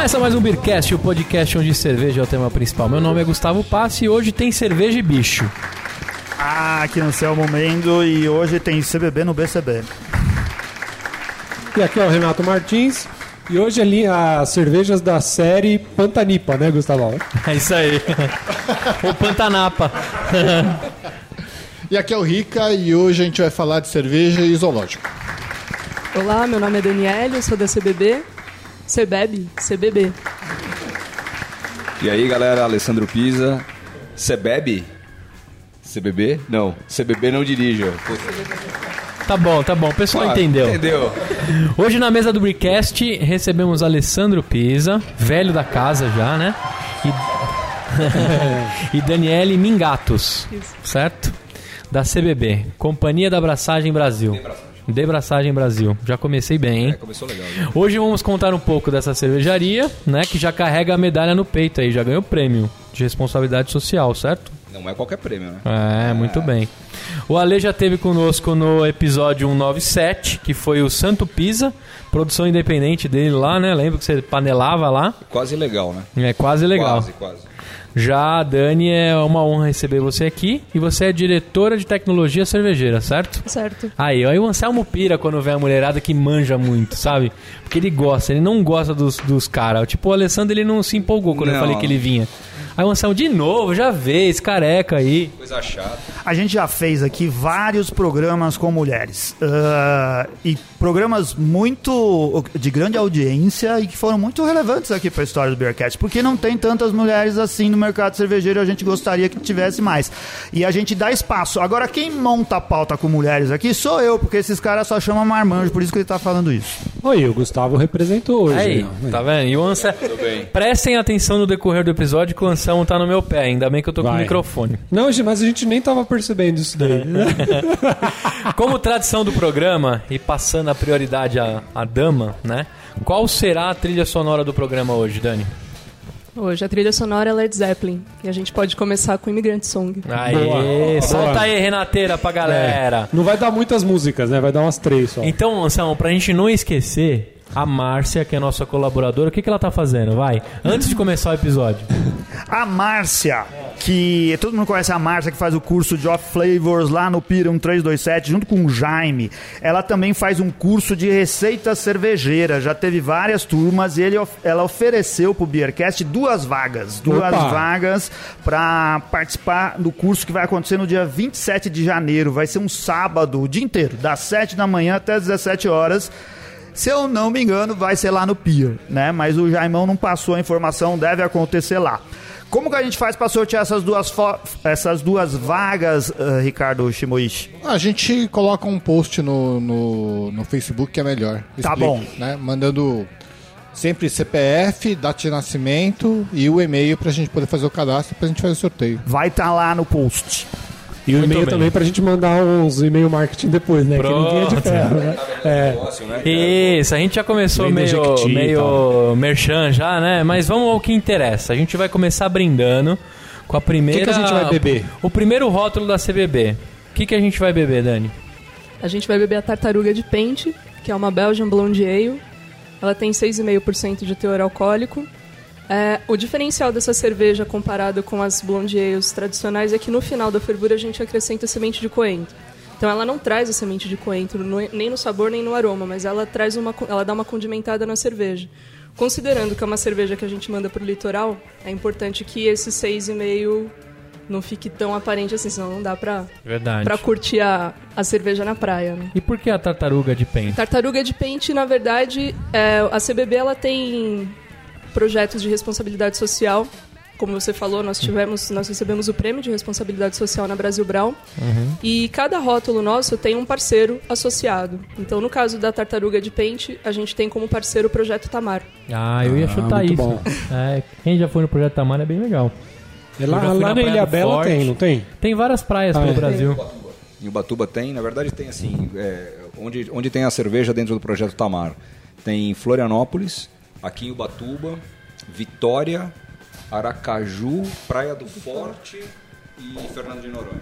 Começa mais um Beercast, o podcast onde cerveja é o tema principal. Meu nome é Gustavo Passi e hoje tem cerveja e bicho. Ah, aqui no céu momento e hoje tem CBB no BCB. E aqui é o Renato Martins. E hoje ali as cervejas da série Pantanipa, né, Gustavo? É isso aí. o Pantanapa. E aqui é o Rica e hoje a gente vai falar de cerveja e zoológico. Olá, meu nome é Daniela, eu sou da CBB. Você bebe? CBB. E aí, galera, Alessandro Pisa. Você bebe? CBB? Não, CBB não dirija. Tá bom, tá bom. O pessoal Ah, entendeu. Entendeu? Hoje na mesa do Bricast recebemos Alessandro Pisa, velho da casa já, né? E, e Daniele Mingatos, certo? Da CBB, Companhia da Abraçagem Brasil. Debraçagem Brasil. Já comecei bem, hein? É, começou legal. né? Hoje vamos contar um pouco dessa cervejaria, né? Que já carrega a medalha no peito aí, já ganhou prêmio de responsabilidade social, certo? Não é qualquer prêmio, né? É, muito bem. O Ale já teve conosco no episódio 197, que foi o Santo Pisa, produção independente dele lá, né? Lembra que você panelava lá? Quase legal, né? É quase legal. Quase, quase. Já a Dani, é uma honra receber você aqui e você é diretora de tecnologia cervejeira, certo? Certo. Aí, aí o Anselmo pira quando vê a mulherada que manja muito, sabe? Porque ele gosta, ele não gosta dos, dos caras. Tipo, o Alessandro, ele não se empolgou quando eu Não. falei que ele vinha. Aí o Anselmo, de novo, já vê, esse careca aí. Coisa chata. A gente já fez aqui vários programas com mulheres. Ah, e programas muito de grande audiência e que foram muito relevantes aqui para a história do Beercast. Porque não tem tantas mulheres assim no mercado cervejeiro, a gente gostaria que tivesse mais. E a gente dá espaço. Agora, quem monta a pauta com mulheres aqui sou eu, porque esses caras só chamam marmanjo, por isso que ele tá falando isso. Oi, o Gustavo representou hoje. Aí, né? tá vendo? E o Anselmo. bem. Prestem atenção no decorrer do episódio que o Anselmo tá no meu pé. Ainda bem que eu tô com o Vai. microfone. Não, mas a gente nem tava percebendo isso daí. Como tradição do programa, e passando a prioridade à, à dama, né? Qual será a trilha sonora do programa hoje, Dani? Hoje a trilha sonora é Led Zeppelin. E a gente pode começar com Imigrante Song. Aê, Boa. solta Boa. aí, Renateira, pra galera. Não vai dar muitas músicas, né? Vai dar umas três só. Então, Anselmo, pra gente não esquecer, a Márcia, que é nossa colaboradora, o que, que ela tá fazendo? Vai, antes de começar o episódio. A Márcia, que todo mundo conhece a Márcia, que faz o curso de Off Flavors lá no Pira 1327, junto com o Jaime. Ela também faz um curso de receita cervejeira. Já teve várias turmas e ele, ela ofereceu pro Beercast duas vagas. Duas Opa. vagas para participar do curso que vai acontecer no dia 27 de janeiro. Vai ser um sábado, o dia inteiro, das 7 da manhã até as 17 horas. Se eu não me engano, vai ser lá no Pier, né? Mas o Jaimão não passou a informação, deve acontecer lá. Como que a gente faz para sortear essas duas, essas duas vagas, eh, Ricardo Shimoishi? A gente coloca um post no, no, no Facebook que é melhor. Tá bom. Né? Mandando sempre CPF, data de nascimento e o e-mail pra gente poder fazer o cadastro pra gente fazer o sorteio. Vai estar lá no post. E o e-mail bem. também pra gente mandar uns e-mail marketing depois, né? Que ninguém é de Pronto. ferro, né? É. Né? Isso, a gente já começou meio, e meio merchan já, né? Mas vamos ao que interessa. A gente vai começar brindando com a primeira... O que que a gente vai beber? O primeiro rótulo da CBB. O que, que a gente vai beber, Dani? A gente vai beber a Tartaruga de Pente, que é uma Belgian Blonde Ale. Ela tem 6,5% de teor alcoólico. É, o diferencial dessa cerveja comparado com as Blonde Ales tradicionais é que no final da fervura a gente acrescenta semente de coentro. Então ela não traz a semente de coentro nem no sabor nem no aroma, mas ela traz uma, ela dá uma condimentada na cerveja. Considerando que é uma cerveja que a gente manda pro litoral, é importante que esse 6,5 não fique tão aparente assim, senão não dá pra, Verdade. pra curtir a, a cerveja na praia. Né? E por que a tartaruga de pente? Tartaruga de Pente, na verdade, é, a CBB ela tem projetos de responsabilidade social. Como você falou, nós tivemos, nós recebemos o prêmio de responsabilidade social na Brasil Brown. E cada rótulo nosso tem um parceiro associado. Então, no caso da Tartaruga de Pente, a gente tem como parceiro o Projeto Tamar. Ah, eu ia Ah, chutar muito isso. É, quem já foi no Projeto Tamar é bem legal. É lá lá na Ilha Bela Forte. tem, não tem? Tem várias praias Ah, pelo é. Brasil. Em Ubatuba tem, na verdade tem assim, é, onde, onde tem a cerveja dentro do projeto Tamar. Tem Florianópolis, aqui em Ubatuba, Vitória, Aracaju, Praia do Forte e Fernando de Noronha.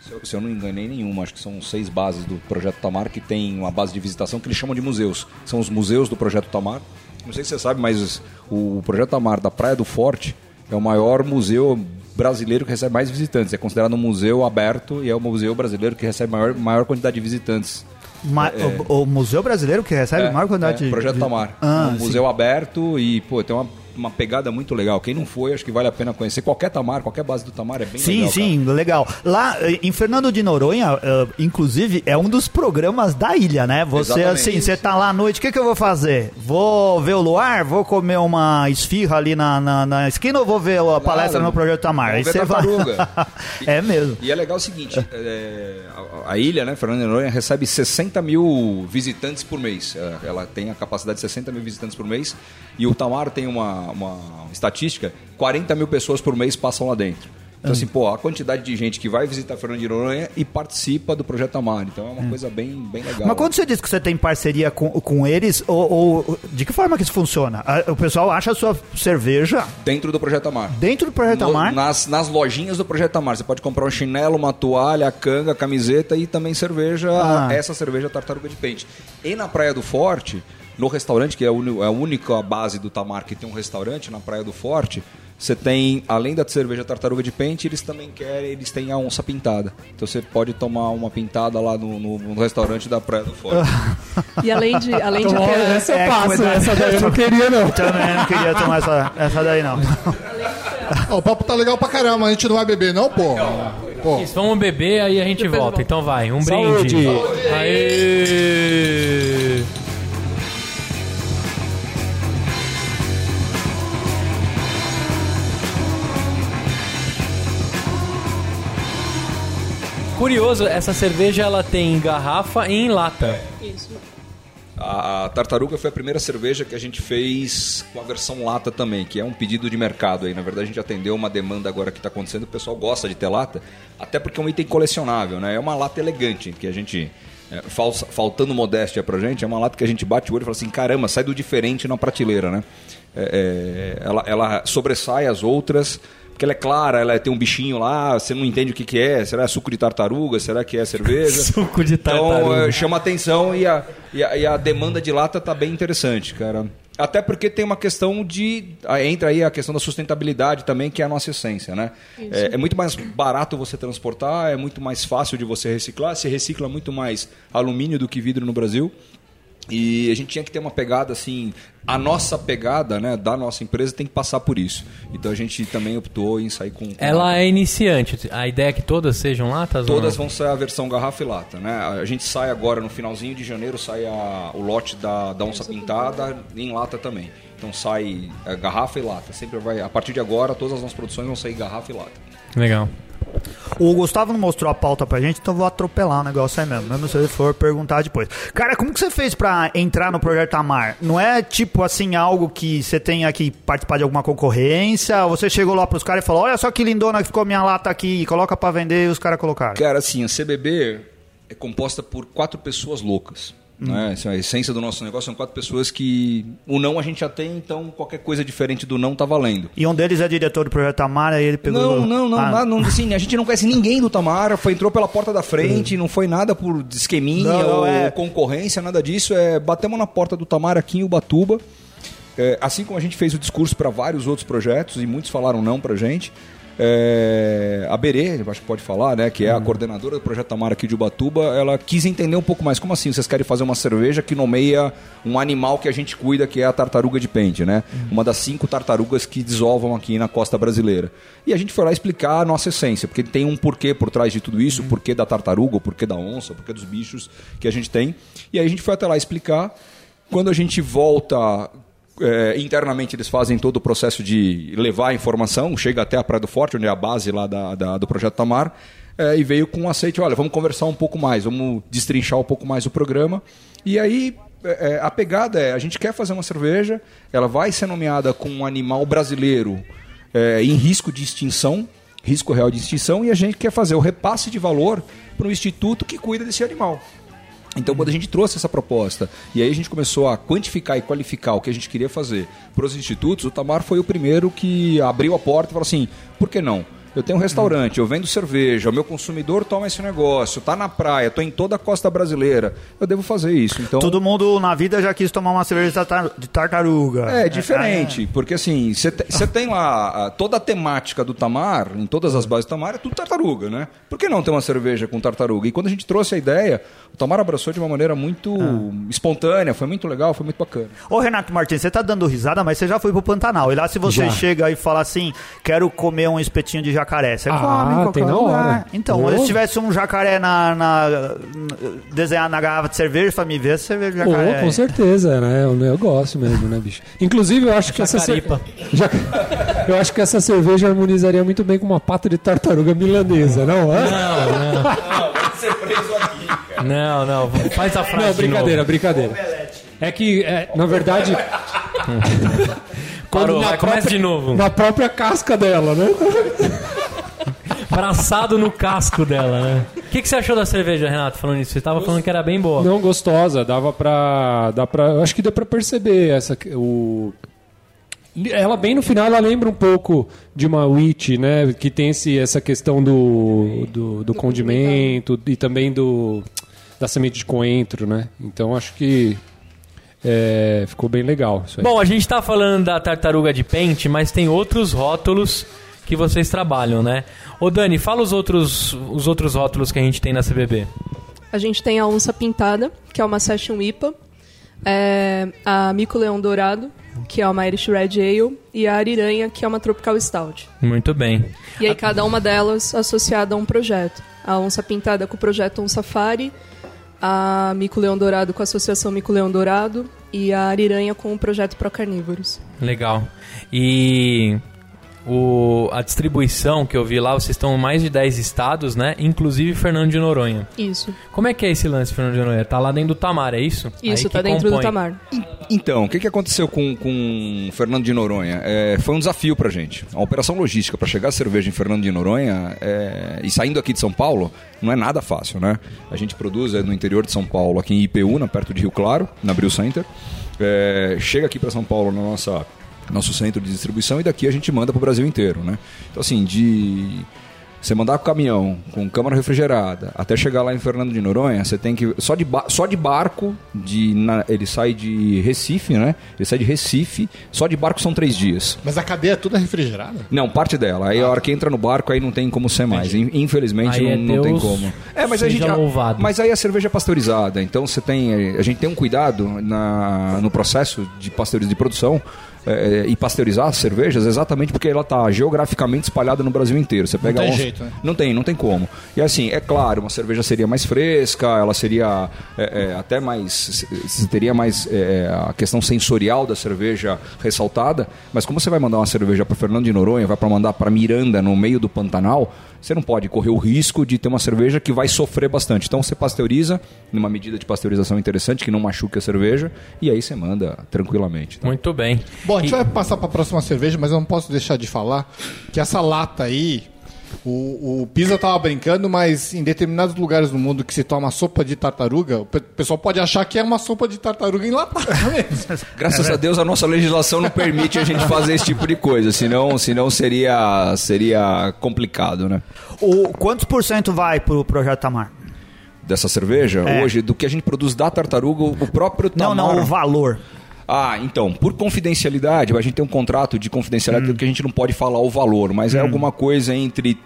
Se eu, se eu não enganei nenhuma, acho que são seis bases do projeto Tamar que tem uma base de visitação que eles chamam de museus. São os museus do projeto Tamar. Não sei se você sabe, mas o Projeto Tamar da Praia do Forte é o maior museu brasileiro que recebe mais visitantes. É considerado um museu aberto e é o museu brasileiro que recebe maior, maior quantidade de visitantes. Ma- o, o Museu Brasileiro que recebe É, maior quantidade é. Projeto de- Tamar. Ah, um museu aberto e, pô, tem uma, uma pegada muito legal. Quem não foi, acho que vale a pena conhecer. Qualquer Tamar, qualquer base do Tamar é bem Sim, legal. sim, legal. Lá eh, em Fernando de Noronha, eh, inclusive, é um dos programas da ilha, né? Você, Exatamente. assim, você tá lá à noite, o que, que eu vou fazer? Vou ver o luar? Vou comer uma esfirra ali na, na, na esquina ou vou ver a palestra no Projeto Tamar? Aí você vai. é mesmo. E é legal o seguinte, é, a, a ilha, né, Fernando de Noronha, recebe 60 mil visitantes por mês. Ela tem a capacidade de 60 mil visitantes por mês. E o Tamar tem uma, uma estatística, 40 mil pessoas por mês passam lá dentro. Então, assim, pô, a quantidade de gente que vai visitar Fernando de Noronha e participa do Projeto Tamar. Então, é uma coisa bem, bem legal. Mas quando você diz que você tem parceria com, com eles, ou, ou- de que forma que isso funciona? A- O pessoal acha a sua cerveja Dentro do Projeto Tamar. dentro do Projeto No- nas, nas lojinhas do Projeto Tamar. Você pode comprar um chinelo, uma toalha, canga, camiseta e também cerveja, Ah. essa cerveja tartaruga de pente. E na Praia do Forte, no restaurante, que é a, é a única base do Tamar que tem um restaurante na Praia do Forte, você tem, além da cerveja tartaruga de pente, eles também querem, eles têm a onça pintada. Então você pode tomar uma pintada lá no, no- no restaurante da Praia do Forte. E além de, além de Então, ter... essa eu é, passo, cuidado. essa daí eu não queria, não. Também não queria tomar essa, essa daí, não. Ó, o papo tá legal pra caramba, a gente não vai beber, não, pô? Pô, Isso, vamos beber, aí a gente Depois volta. Então vai, um Saúde. brinde. Aê! Curioso, essa cerveja ela tem em garrafa e em lata. Isso. A, a Tartaruga foi a primeira cerveja que a gente fez com a versão lata também, que é um pedido de mercado aí. Na verdade, a gente atendeu uma demanda agora que está acontecendo, o pessoal gosta de ter lata, até porque é um item colecionável, né? É uma lata elegante, que a gente. é, falsa- faltando modéstia pra gente, é uma lata que a gente bate o olho e fala assim: caramba, sai do diferente na prateleira, né? É, é, ela, ela sobressai as outras. Porque ela é clara, ela tem um bichinho lá, você não entende o que, que é. Será suco de tartaruga? Será que é cerveja? Suco de Então, tartaruga. eh, chama atenção e a, e, a, e a demanda de lata tá bem interessante, cara. Até porque tem uma questão de. Entra aí a questão da sustentabilidade também, que é a nossa essência, né? É, é muito mais barato você transportar, é muito mais fácil de você reciclar. Se recicla muito mais alumínio do que vidro no Brasil. E a gente tinha que ter uma pegada assim. A nossa pegada, né, da nossa empresa tem que passar por isso. Então a gente também optou em sair com. com Ela é iniciante. A ideia é que todas sejam latas? ou Todas vão sair a versão garrafa e lata, né? A gente sai agora no finalzinho de janeiro, sai a- o lote da, da onça pintada em lata também. Então sai é, garrafa e lata. Sempre vai. A partir de agora, todas as nossas produções vão sair garrafa e lata. Legal. O Gustavo não mostrou a pauta pra gente, então vou atropelar o negócio aí mesmo, mesmo se ele for perguntar depois. Cara, como que você fez pra entrar no Projeto Amar? Não é tipo assim, algo que você tenha que participar de alguma concorrência? Você chegou lá pros caras e falou: Olha só que lindona que ficou minha lata aqui, coloca pra vender e os caras colocaram. Cara, assim, a CBB é composta por quatro pessoas loucas. Né? Assim, a essência do nosso negócio são quatro pessoas que o não a gente já tem, então qualquer coisa diferente do não tá valendo. E um deles é diretor do Projeto Amar, aí ele pegou. Não, não, não, Ah, nada, não, assim, a gente não conhece ninguém do Tamara, foi, entrou pela porta da frente, não foi nada por esqueminha Não, ou é. concorrência, nada disso, é, batemos na porta do Tamara aqui em Ubatuba, é, assim como a gente fez o discurso para vários outros projetos e muitos falaram não pra gente, é, a Berê, acho que pode falar, né, que é a coordenadora do projeto Tamara aqui de Ubatuba, ela quis entender um pouco mais, como assim, vocês querem fazer uma cerveja que nomeia um animal que a gente cuida, que é a tartaruga de pente, né? Uma das cinco tartarugas que desovam aqui na costa brasileira. E a gente foi lá explicar a nossa essência, porque tem um porquê por trás de tudo isso, o porquê da tartaruga, o porquê da onça, o porquê dos bichos que a gente tem. E aí a gente foi até lá explicar. Quando a gente volta é, internamente eles fazem todo o processo de levar a informação, chega até a Praia do Forte, onde é a base lá da, da- do Projeto Tamar, é, e veio com um aceite, olha, vamos conversar um pouco mais, vamos destrinchar um pouco mais o programa. E aí é, é, a pegada é, a gente quer fazer uma cerveja, ela vai ser nomeada com um animal brasileiro é, em risco de extinção, risco real de extinção, e a gente quer fazer o repasse de valor para o instituto que cuida desse animal. Então, quando a gente trouxe essa proposta e aí a gente começou a quantificar e qualificar o que a gente queria fazer para os institutos, o Tamar foi o primeiro que abriu a porta e falou assim: por que não? Eu tenho um restaurante, eu vendo cerveja, o meu consumidor toma esse negócio, tá na praia, tô em toda a costa brasileira. Eu devo fazer isso. Então, Todo mundo na vida já quis tomar uma cerveja de tartar- de tartaruga. é diferente, porque assim, você te- você tem lá toda a temática do Tamar, em todas as bases do Tamar, é tudo tartaruga, né? Por que não ter uma cerveja com tartaruga? E quando a gente trouxe a ideia, o Tamar abraçou de uma maneira muito espontânea, foi muito legal, foi muito bacana. Ô Renato Martins, você tá dando risada, mas você já foi pro Pantanal. E lá se você Já. chega e fala assim, quero comer um espetinho de jacaré, você Ah, come em tem na lugar. hora. Então, Oh. se tivesse um jacaré na, na- desenhado na garrafa de cerveja, fala, me vê essa cerveja de jacaré. com certeza, né? Eu, eu gosto mesmo, né, bicho? Inclusive, eu acho que essa cer- Jacaripa. Ja- Eu acho que essa cerveja harmonizaria muito bem com uma pata de tartaruga milanesa, não é? Não, não, faz a frase. Não, de brincadeira, novo. brincadeira. É que, é, na verdade. Parou, na vai, começa de novo. Na própria casca dela, né? Braçado no casco dela, né? O que, que você achou da cerveja, Renato, falando isso? Você tava falando que era bem boa. Não gostosa, dava pra. Dá pra eu acho que deu pra perceber essa. O, ela bem no final ela lembra um pouco de uma witch, né? Que tem esse, essa questão do, do, do condimento e também do da semente de coentro, né? Então acho que é, ficou bem legal isso aí. Bom, a gente tá falando da tartaruga de pente, mas tem outros rótulos que vocês trabalham, né? Ô Dani, fala os outros, os outros rótulos que a gente tem na CBB. A gente tem a onça pintada, que é uma Session IPA, é, a Mico Leão Dourado, que é uma Irish Red Ale, e a Ariranha, que é uma Tropical Stout. Muito bem. E aí cada uma delas associada a um projeto. A onça pintada com o projeto On Safari, a Mico Leão Dourado com a Associação Mico Leão Dourado e a Ariranha com o projeto Pro Carnívoros. Legal. E o, a distribuição que eu vi lá, vocês estão em mais de 10 estados, né? Inclusive Fernando de Noronha. Isso. Como é que é esse lance, Fernando de Noronha? Tá lá dentro do Tamar, é isso? Isso, Aí tá dentro do compõe. Tamar. Então, o que, que aconteceu com, com o Fernando de Noronha? É, foi um desafio pra gente. A operação logística para chegar a cerveja em Fernando de Noronha é, e saindo aqui de São Paulo não é nada fácil, né? A gente produz é, no interior de São Paulo, aqui em Ipeúna, perto de Rio Claro, na Bril Center. É, chega aqui para São Paulo na nossa nosso centro de distribuição e daqui a gente manda para o Brasil inteiro, né? Então assim, de você mandar com caminhão, com câmara refrigerada, até chegar lá em Fernando de Noronha, você tem que. Só de, ba- só de barco, de, na- ele sai de Recife, né? Ele sai de Recife, só de barco são três dias. Mas a cadeia é toda refrigerada? Não, parte dela. Aí a hora que entra no barco, aí não tem como ser mais. In- Infelizmente Aí não, é não tem como. É, mas a gente. louvado. Mas aí a cerveja é pasteurizada. Então você tem. A gente tem um cuidado na, no processo de pasteurização de produção. É, e pasteurizar as cervejas exatamente porque ela está geograficamente espalhada no Brasil inteiro. Você pega tem onça- jeito, né? Não tem, não tem como. E assim, é claro, uma cerveja seria mais fresca, ela seria é, é, até mais. Você teria mais é, a questão sensorial da cerveja ressaltada, mas como você vai mandar uma cerveja para Fernando de Noronha, vai para mandar para Miranda, no meio do Pantanal, você não pode correr o risco de ter uma cerveja que vai sofrer bastante. Então você pasteuriza, numa medida de pasteurização interessante, que não machuque a cerveja, e aí você manda tranquilamente. tá? Muito bem. Bom, a gente E- vai passar para a próxima cerveja, mas eu não posso deixar de falar que essa lata aí, o, o Pisa tava brincando, mas em determinados lugares do mundo que se toma sopa de tartaruga, o pe- pessoal pode achar que é uma sopa de tartaruga enlatada mesmo. Graças a Deus a nossa legislação não permite a gente fazer esse tipo de coisa, senão, senão seria, seria complicado, né? O, quantos por cento vai pro Projeto Tamar? Dessa cerveja, É. hoje, do que a gente produz da tartaruga, o próprio Não, Tamar... não, o valor. Ah, então, por confidencialidade, a gente tem um contrato de confidencialidade que a gente não pode falar o valor, mas é alguma coisa entre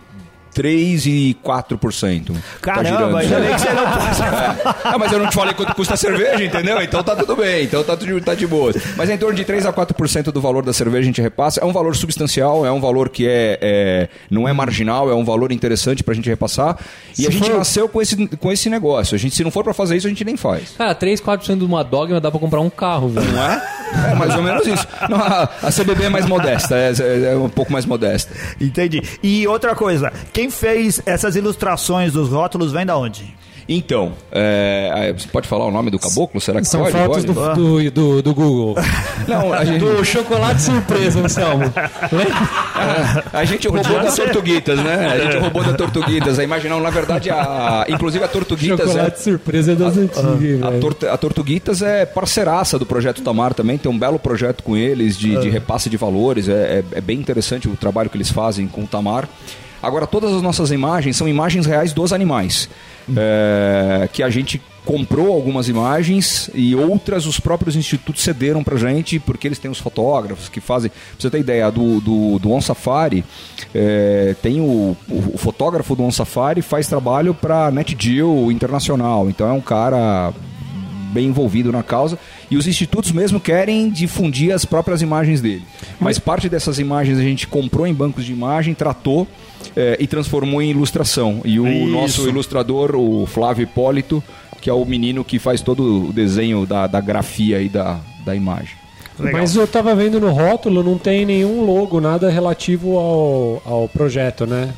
3 e 4%. Tá Caramba, girando. ainda bem que você não pode. É. Ah, mas eu não te falei quanto custa a cerveja, entendeu? Então tá tudo bem, então tá, tudo, tá de boa. Mas é em torno de 3 a 4% do valor da cerveja a gente repassa. É um valor substancial, é um valor que é, é- não é marginal, é um valor interessante pra gente repassar. E Se a gente for- nasceu com esse, com esse negócio. A gente, se não for pra fazer isso, a gente nem faz. Cara, 3, 4% de uma dogma dá pra comprar um carro, velho. Não é? É mais ou menos isso. Não, a, a CBB é mais modesta, é, é um pouco mais modesta. Entendi. E outra coisa, quem fez essas ilustrações dos rótulos vem da onde? Então, é, você pode falar o nome do caboclo? Será que São pode? fotos Pode? do, do, do, do Google. Não, a gente, Do chocolate surpresa, Anselmo. a gente roubou da Tortuguitas, né? A gente roubou da Tortuguitas. A imaginar, na verdade, a, inclusive a Tortuguitas é, Chocolate surpresa das antigas, A, velho. Torta- a Tortuguitas é parceiraça do Projeto Tamar também, tem um belo projeto com eles de, de repasse de valores, é, é- é bem interessante o trabalho que eles fazem com o Tamar. Agora, todas as nossas imagens são imagens reais dos animais. É, que a gente comprou algumas imagens e outras os próprios institutos cederam pra gente, porque eles têm os fotógrafos que fazem. Pra você ter ideia, do, do, do On Safari, é, tem o, o, o fotógrafo do On Safari faz trabalho pra NetGeo Internacional, então é um cara bem envolvido na causa e os institutos mesmo querem difundir as próprias imagens dele. Mas parte dessas imagens a gente comprou em bancos de imagem, tratou eh, e transformou em ilustração. E o Isso. nosso ilustrador, o Flávio Hipólito, que é o menino que faz todo o desenho da, da grafia aí da, da imagem. Legal. Mas eu tava vendo no rótulo, não tem nenhum logo, nada relativo ao, ao projeto, né?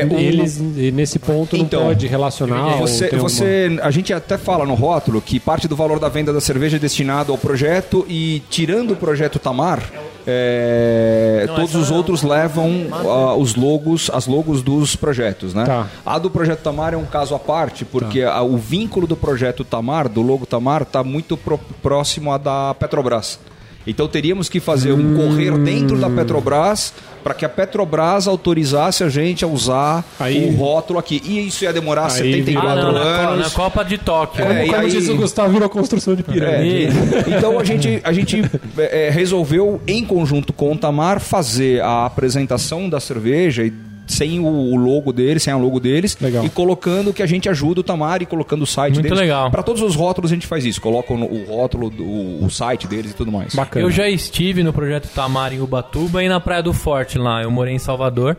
É, o- Eles, e nesse ponto, Então, não pode relacionar. ou Você, você, a gente até fala no rótulo que parte do valor da venda da cerveja é destinado ao projeto e tirando o projeto Tamar, é, Não, todos os é outros levam ah, os logos, as logos dos projetos, né? Tá. A do projeto Tamar é um caso à parte porque a- o vínculo do projeto Tamar, do logo Tamar, está muito pro- próximo à da Petrobras. Então teríamos que fazer um Hum. correr dentro da Petrobras para que a Petrobras autorizasse a gente a usar Aí- o rótulo aqui. E isso ia demorar Aí 74 Ah, não, na, anos. na Copa de Tóquio. É, Como, como aí- diz o Gustavo, virou construção de É, pirâmide. então a gente, a gente é, resolveu, em conjunto com o Tamar, fazer a apresentação da cerveja e sem o, o logo deles, sem a logo deles, Legal. e colocando que a gente ajuda o Tamar e colocando o site Muito deles. legal. Para todos os rótulos a gente faz isso, coloca o, o rótulo, do, o site deles e tudo mais. Bacana. Eu já estive no projeto Tamar em Ubatuba e na Praia do Forte lá. Eu morei em Salvador.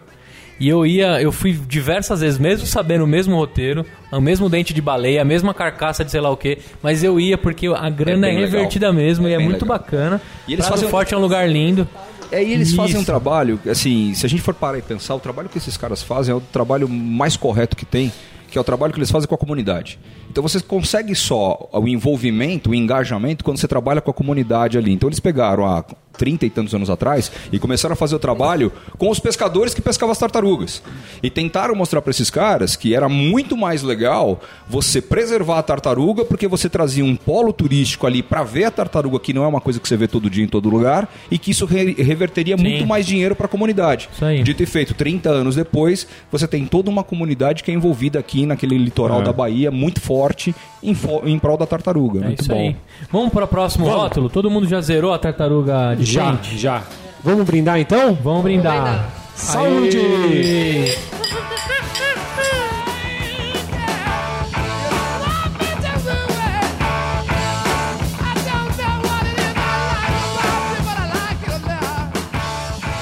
E eu ia, eu fui diversas vezes, mesmo sabendo o mesmo roteiro, o mesmo dente de baleia, a mesma carcaça de sei lá o que, mas eu ia porque a grana É é, legal. revertida mesmo É e é muito legal. bacana. E eles Praia fazem do um- Forte é um lugar lindo. É, e eles fazem um Isso. trabalho, assim, se a gente for parar e pensar, o trabalho que esses caras fazem é o trabalho mais correto que tem, que é o trabalho que eles fazem com a comunidade. Então você consegue só o envolvimento, o engajamento quando você trabalha com a comunidade ali. Então eles pegaram há 30 e tantos anos atrás e começaram a fazer o trabalho com os pescadores que pescavam as tartarugas. E tentaram mostrar para esses caras que era muito mais legal você preservar a tartaruga porque você trazia um polo turístico ali para ver a tartaruga, que não é uma coisa que você vê todo dia em todo lugar, e que isso re- reverteria Sim. muito mais dinheiro para a comunidade. Isso aí. Dito e feito, 30 anos depois, você tem toda uma comunidade que é envolvida aqui naquele litoral da Bahia, muito forte, em, fo- em prol da tartaruga. É muito isso bom. aí. Vamos para o próximo rótulo? Todo mundo já zerou a tartaruga de Já, já. Vamos brindar então? Vamos brindar. brindar. Saúde! Aê!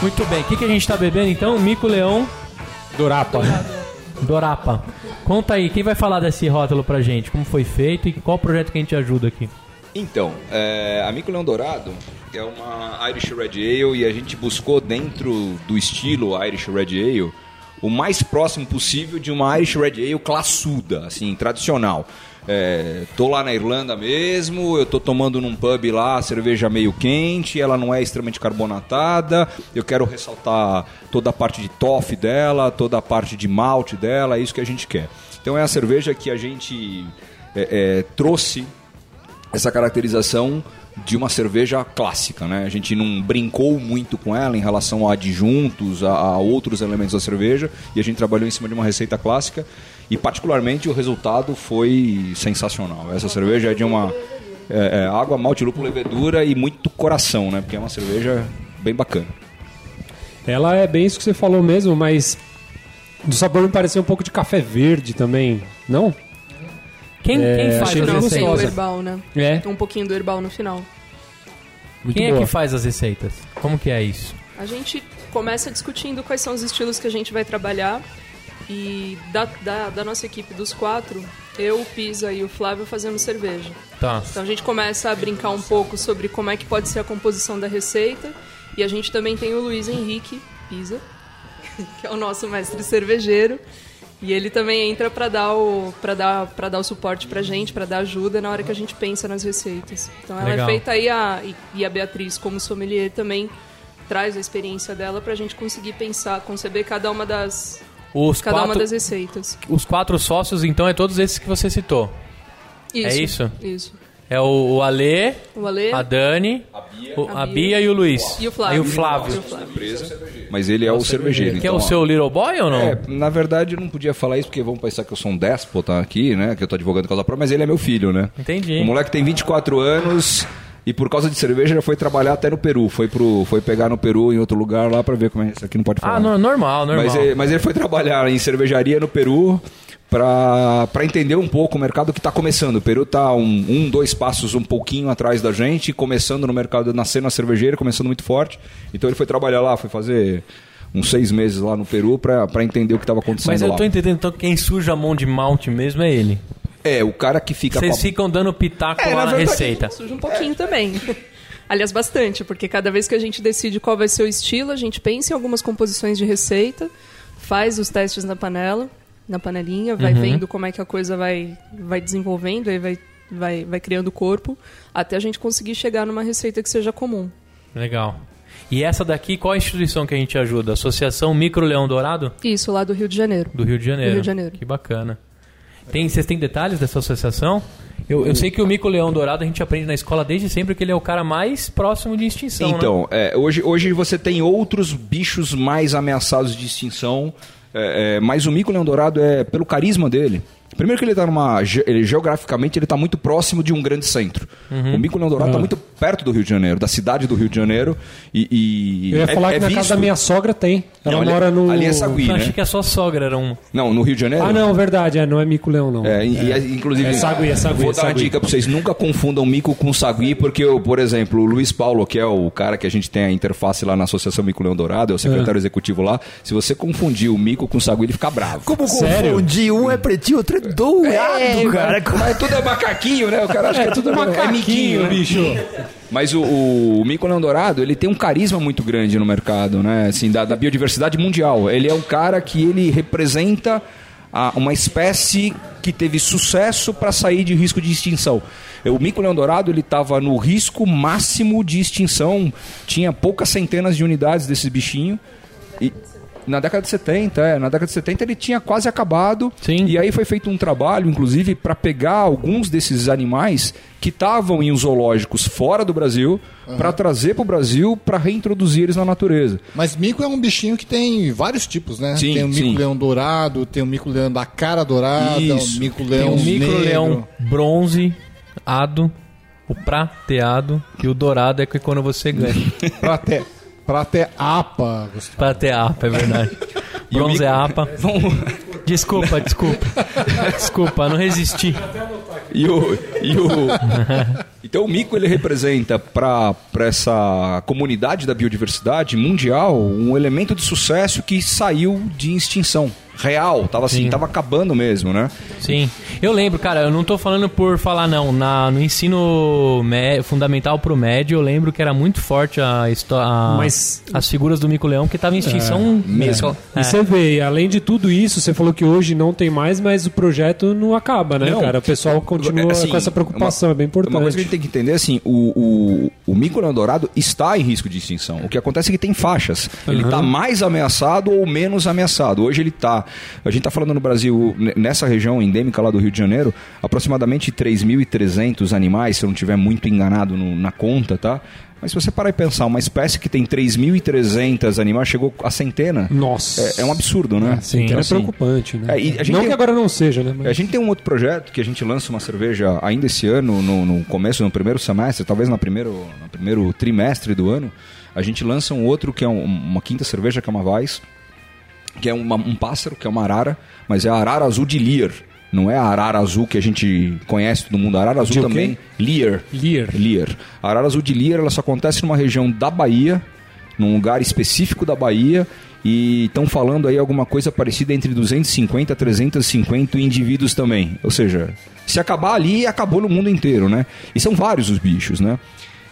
Muito bem, o que, que a gente tá bebendo então? Mico Leão Dorapa. Dorapa. Conta aí, quem vai falar desse rótulo pra gente? Como foi feito e qual projeto que a gente ajuda aqui? Então, é, a Mico Leão Dourado é uma Irish Red Ale e a gente buscou dentro do estilo Irish Red Ale o mais próximo possível de uma Irish Red Ale classuda, assim, tradicional. É, tô lá na Irlanda mesmo, eu tô tomando num pub lá, cerveja meio quente, ela não é extremamente carbonatada. Eu quero ressaltar toda a parte de toffee dela, toda a parte de malte dela, é isso que a gente quer. Então é a cerveja que a gente é, é, trouxe essa caracterização de uma cerveja clássica, né? A gente não brincou muito com ela em relação a adjuntos, a, a outros elementos da cerveja, e a gente trabalhou em cima de uma receita clássica e particularmente o resultado foi sensacional. Essa cerveja é de uma é, é, água, malte, lúpulo, levedura e muito coração, né? Porque é uma cerveja bem bacana. Ela é bem isso que você falou mesmo, mas do sabor me pareceu um pouco de café verde também, não? Quem, É, quem faz achei as Não, tem o receitas? herbal, né? É. Tem um pouquinho do herbal no final. Muito Quem é boa. que faz as receitas? Como que é isso? A gente começa discutindo quais são os estilos que a gente vai trabalhar. E da, da, da nossa equipe dos quatro, eu, o Pisa e o Flávio fazemos cerveja. Tá. Então a gente começa a brincar um pouco sobre como é que pode ser a composição da receita. E a gente também tem o Luiz Henrique Pisa, que é o nosso mestre cervejeiro. E ele também entra para dar o para dar para dar o suporte pra gente, para dar ajuda na hora que a gente pensa nas receitas. Então ela Legal. é feita aí a e, e a Beatriz como sommelier também traz a experiência dela pra gente conseguir pensar, conceber cada uma das Os cada uma quatro, das receitas. os quatro sócios, então, é todos esses que você citou. É isso? Isso. É o, o Ale, O Ale a Dani, o- a Bia e o Luiz. e o Flávio. E o Flávio. E o Flávio. Mas ele é o cervejeiro. Que é então, o ó. seu Little Boy ou não? É, na verdade eu não podia falar isso porque vão pensar que eu sou um déspota aqui, né? Que eu tô advogando causa própria, mas ele é meu filho, né? Entendi. O moleque tem 24 anos e por causa de cerveja já foi trabalhar até no Peru. Foi, pro, foi pegar no Peru em outro lugar lá pra ver como é isso aqui não pode falar. Ah, no- normal, normal. Mas ele, mas ele foi trabalhar em cervejaria no Peru pra pra entender um pouco o mercado que tá começando. O Peru tá um, um, dois passos um pouquinho atrás da gente, começando no mercado, nascendo na cervejeira, começando muito forte. Então ele foi trabalhar lá, foi fazer uns seis meses lá no Peru pra pra entender o que tava acontecendo Mas eu tô entendendo, então quem suja a mão de malte mesmo é ele. É, o cara que fica Vocês a- ficam dando pitaco É, lá na na, receita. Suja um pouquinho também. Aliás, bastante, porque cada vez que a gente decide qual vai ser o estilo, a gente pensa em algumas composições de receita, faz os testes na panela, na panelinha, vai vendo como é que a coisa vai, vai desenvolvendo, aí vai, vai, vai criando corpo, até a gente conseguir chegar numa receita que seja comum. Legal. E essa daqui, qual a instituição que a gente ajuda? Associação Micro Leão Dourado? Isso, lá do Rio de Janeiro. Do Rio de Janeiro. Do Rio de Janeiro. Que bacana. Tem, vocês têm detalhes dessa associação? Eu, eu sei que o Mico Leão Dourado a gente aprende na escola desde sempre que ele é o cara mais próximo de extinção. né? Então, é, hoje, hoje você tem outros bichos mais ameaçados de extinção, é, é, mas o mico-leão dourado é pelo carisma dele. Primeiro que ele está numa. Ele, geograficamente, ele está muito próximo de um grande centro. Uhum. O mico-leão dourado está muito perto do Rio de Janeiro, da cidade do Rio de Janeiro. E, e Eu ia é- falar é que na casa visto- da minha sogra tem. Ela Não, ali- mora no. ali é Sagui. Eu né? achei que a sua sogra era um. Não, no Rio de Janeiro? Ah, não, verdade. É, não é mico leão, não. É, e- e, inclusive, É sagui, é sagui, vou é dar uma dica pra vocês: nunca confundam mico com sagui, porque, eu, por exemplo, o Luiz Paulo, que é o cara que a gente tem a interface lá na Associação Mico Leão Dourado, é o secretário executivo lá. Se você confundir o mico com sagui, ele fica bravo. Como Sério? confundir? Um é pretinho, outro é dourado, cara. Mas tudo é macaquinho, né? O cara acha que é tudo é miquinho, né? bicho. Mas o, o, o mico leão dourado, ele tem um carisma muito grande no mercado, né? Assim, da, da biodiversidade mundial. Ele é um cara que ele representa a- uma espécie que teve sucesso para sair de risco de extinção. O mico leão dourado, ele estava no risco máximo de extinção. Tinha poucas centenas de unidades desse bichinho. E na década de 70, é, na década de 70 ele tinha quase acabado. Sim. E aí foi feito um trabalho, inclusive, para pegar alguns desses animais que estavam em zoológicos fora do Brasil, para trazer para o Brasil para reintroduzir eles na natureza. Mas mico é um bichinho que tem vários tipos, né? Sim, tem o mico-leão dourado, tem o mico-leão da cara dourada, Isso. o Tem mico-leão o Micro negro. Leão bronze, ado, o prateado e o dourado é que quando você ganha. Prate, prateapa, Gustavo. Prateapa, é verdade. E o Bronze mico- é apa. Vamos... Desculpa, desculpa. Desculpa, não resisti. E o, e o... Então o mico ele representa para essa comunidade da biodiversidade mundial um elemento de sucesso que saiu de extinção real, tava assim, Sim. tava acabando mesmo, né? Sim. Eu lembro, cara, eu não tô falando por falar, não. Na, no ensino fundamental pro médio, eu lembro que era muito forte a, histó- a- Mas- as figuras do Mico-Leão, que tava em extinção mesmo. É. E você vê, além de tudo isso, você falou que hoje não tem mais, mas o projeto não acaba, né, Não. cara? O pessoal continua Assim, com essa preocupação, uma- é bem importante. Uma coisa que a gente tem que entender assim, o, o, o mico-leão dourado está em risco de extinção. O que acontece é que tem faixas. Ele está mais ameaçado ou menos ameaçado. Hoje ele A gente está falando no Brasil, nessa região endêmica lá do Rio de Janeiro, aproximadamente 3.300 animais, se eu não estiver muito enganado no- na conta, tá? Mas se você parar e pensar, uma espécie que tem 3.300 animais chegou a centena. Nossa. É, é um absurdo, né? Sim. Então é assim, preocupante, né? É, a gente não tem- que agora não seja, né? mas- a gente tem um outro projeto que a gente lança uma cerveja ainda esse ano, no, no começo, no primeiro semestre, talvez no primeiro, no primeiro trimestre do ano. A gente lança um outro que é um- uma quinta cerveja que é uma Weiss, que é uma- um pássaro, que é uma arara, mas é a arara azul de Lear. Não é a arara azul que a gente conhece todo mundo. A arara azul De também. Lear. Lear. Lear. A arara azul de Lear ela só acontece numa região da Bahia, num lugar específico da Bahia, e estão falando aí alguma coisa parecida entre 250 a 350 indivíduos também. Ou seja, se acabar ali, acabou no mundo inteiro, né? E são vários os bichos, né?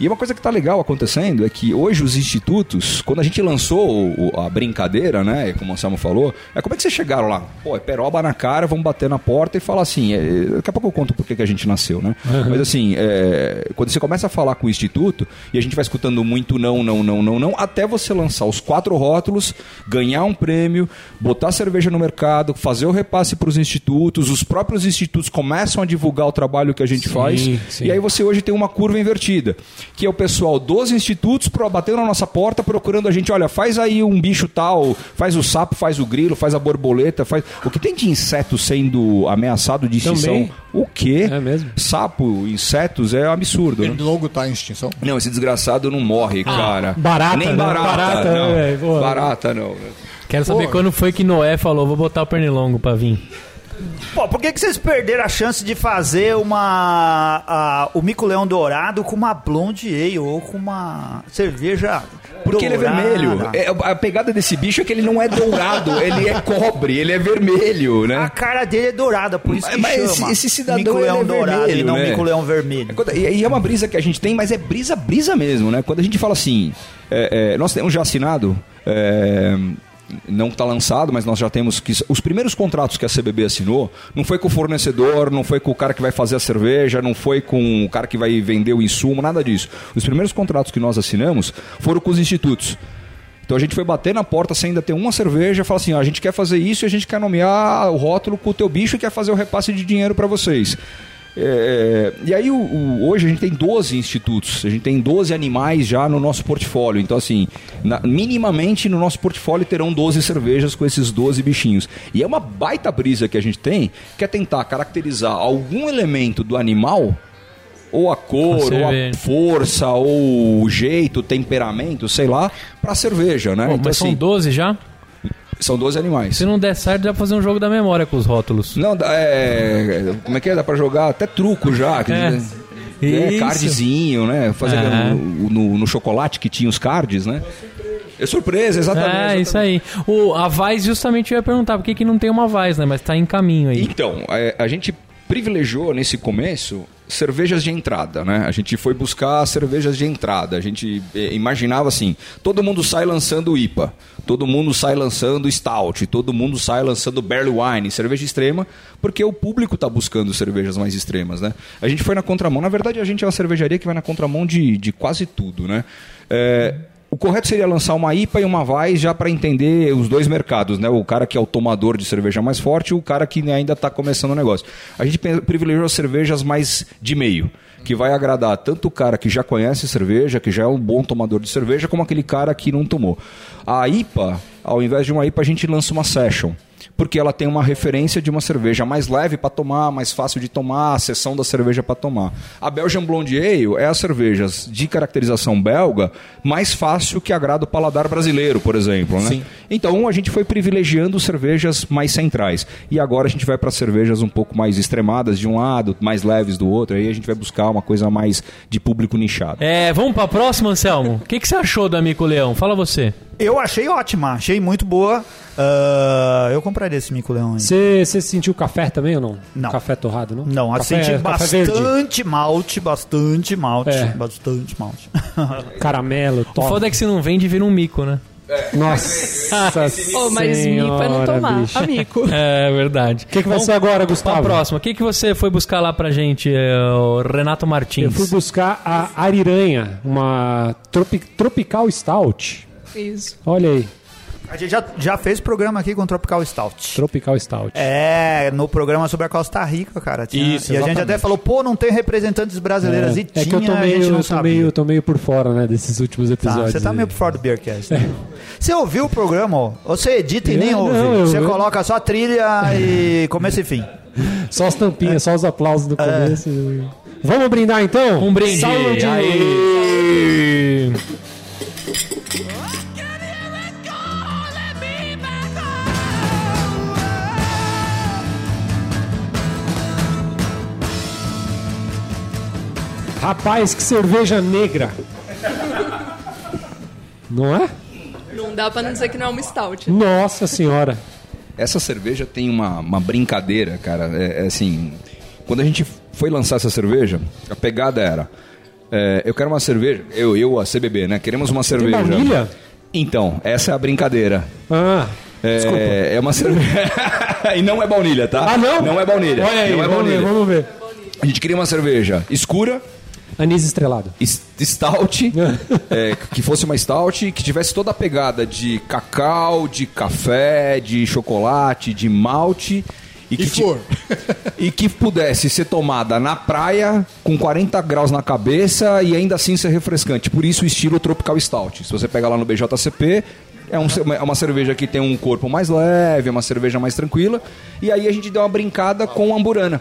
E uma coisa que tá legal acontecendo é que hoje os institutos, quando a gente lançou a brincadeira, né, como o Anselmo falou, é como é que vocês chegaram lá? Pô, é peroba na cara, vamos bater na porta e falar assim, é, daqui a pouco eu conto por que a gente nasceu, né? Mas assim, é, quando você começa a falar com o instituto, e a gente vai escutando muito não, não, não, não, não, até você lançar os quatro rótulos, ganhar um prêmio, botar cerveja no mercado, fazer o repasse para os institutos, os próprios institutos começam a divulgar o trabalho que a gente Sim, faz, sim. e aí você hoje tem uma curva invertida, que é o pessoal dos institutos batendo na nossa porta, procurando a gente, olha, faz aí um bicho tal, faz o sapo, faz o grilo, faz a borboleta, faz... O que tem de inseto sendo ameaçado de extinção? Também. O quê? É mesmo? Sapo, insetos, é absurdo, né? O logo tá em extinção. Não, esse desgraçado não morre, cara. barata, Nem né? barata. Barata, não. é, pô. barata, não. Quero saber Pô. quando foi que Noé falou, vou botar o pernilongo pra vir. Pô, por que, que vocês perderam a chance de fazer uma a- o mico leão dourado com uma blonde ale ou com uma cerveja Porque ele é dourada? vermelho. É, a pegada desse bicho é que ele não é dourado, ele é cobre, ele é vermelho, A né? cara dele é dourada, por isso que Mas esse- chama. esse cidadão, mico leão é dourado vermelho, e não né? mico leão vermelho. Quando- E e é uma brisa que a gente tem, mas é brisa, brisa mesmo, né? Quando a gente fala assim, é, é, nós temos já assinado, é, não está lançado, mas nós já temos que. Os primeiros contratos que a CBB assinou não foi com o fornecedor, não foi com o cara que vai fazer a cerveja, não foi com o cara que vai vender o insumo, nada disso. Os primeiros contratos que nós assinamos foram com os institutos. Então a gente foi bater na porta sem ainda ter uma cerveja, falar assim: a gente quer fazer isso e a gente quer nomear o rótulo com o teu bicho e quer fazer o repasse de dinheiro para vocês. É, e aí o- o- hoje a gente tem 12 institutos, a gente tem 12 animais já no nosso portfólio. Então, assim, na- minimamente no nosso portfólio terão 12 cervejas com esses 12 bichinhos. E é uma baita brisa que a gente tem, que é tentar caracterizar algum elemento do animal, ou a cor, ou a força, ou o jeito, o temperamento, sei lá, pra cerveja, né? Pô, então, mas são assim, 12 já? São 12 animais. Se não der certo, dá pra fazer um jogo da memória com os rótulos. Não, é, como é que é? Dá pra jogar até truco já. que- É. né? Cardzinho, né? Fazer É. no, no- no chocolate que tinha os cards, né? É surpresa, exatamente. É, exatamente. isso aí. O, a Vaz, justamente, eu ia perguntar por que, que não tem uma Vaz, né? Mas tá em caminho aí. Então, é, a gente privilegiou nesse começo cervejas de entrada, né? A gente foi buscar cervejas de entrada. A gente é, imaginava assim: todo mundo sai lançando IPA, todo mundo sai lançando Stout, todo mundo sai lançando Barley Wine, cerveja extrema, porque o público está buscando cervejas mais extremas, né? A gente foi na contramão. Na verdade, a gente é uma cervejaria que vai na contramão de, de quase tudo, né? É, o correto seria lançar uma IPA e uma Weiss já para entender os dois mercados, né? O cara que é o tomador de cerveja mais forte e o cara que ainda está começando o negócio. A gente privilegiou as cervejas mais de meio, que vai agradar tanto o cara que já conhece cerveja, que já é um bom tomador de cerveja, como aquele cara que não tomou. A IPA, ao invés de uma IPA, a gente lança uma Session. Porque ela tem uma referência de uma cerveja mais leve para tomar, mais fácil de tomar, a seção da cerveja para tomar. A Belgian Blonde Ale é as cervejas de caracterização belga mais fácil que agrada o paladar brasileiro, por exemplo. Né? Sim. Então a gente foi privilegiando cervejas mais centrais. E agora a gente vai para cervejas um pouco mais extremadas de um lado, mais leves do outro. Aí a gente vai buscar uma coisa mais de público nichado. É, vamos pra próxima, Anselmo? O que, que você achou do Amigo Leão? Fala você. Eu achei ótima, achei muito boa. Ah, eu compraria esse mico leão aí. Você sentiu café também ou não? Não. Café torrado, não? Não, café, senti bastante malte, bastante malte, É. bastante malte. caramelo, O top. foda é que se não vende, vira um mico, né? Nossa Oh, mas mico é não tomar. bicho. Amico. É verdade. O que, que vai ser agora, pra Gustavo? próxima. O que, que você foi buscar lá pra gente, é, o Renato Martins? Eu fui buscar a Ariranha, uma tropi- Tropical Stout. Isso. Olha aí, A gente já, já fez programa aqui com Tropical Stout. Tropical Stout. É, no programa sobre a Costa Rica, cara. Tinha, Isso, e a gente até falou, pô, não tem representantes brasileiras. e é tinha, que eu tô a meio, gente não eu tô sabia. meio, eu tô meio por fora, né, desses últimos Tá, episódios. você tá aí. meio por fora do Beercast. né? Você ouviu o programa? ó? Você edita e nem Eu- ouve. não, eu- você eu- coloca só a trilha e começo e fim. Só as tampinhas, só os aplausos É. do começo. Vamos brindar então? Um brinde. Saúde! Aê. Rapaz, que cerveja negra! Não é? Não dá pra não dizer que não é uma stout. Nossa senhora! Essa cerveja tem uma, uma brincadeira, cara. É, é assim, quando a gente foi lançar essa cerveja, a pegada era É, eu quero uma cerveja. Eu, eu, a CBB, né? Queremos uma Tem cerveja. baunilha? Então, essa é a brincadeira. Ah, desculpa. É, é uma cerveja. e não é baunilha, tá? Ah, não? Não é baunilha. Olha aí, não é vamos ver, baunilha. vamos ver. A gente queria uma cerveja escura, Anis estrelado. stout, é, que fosse uma stout, que tivesse toda a pegada de cacau, de café, de chocolate, de malte. E que, E ti- flor. e que pudesse ser tomada na praia, com 40 graus na cabeça e ainda assim ser refrescante. Por isso o estilo Tropical Stout. Se você pegar lá no BJCP, é, um- é uma cerveja que tem um corpo mais leve, é uma cerveja mais tranquila. E aí a gente deu uma brincada com a amburana.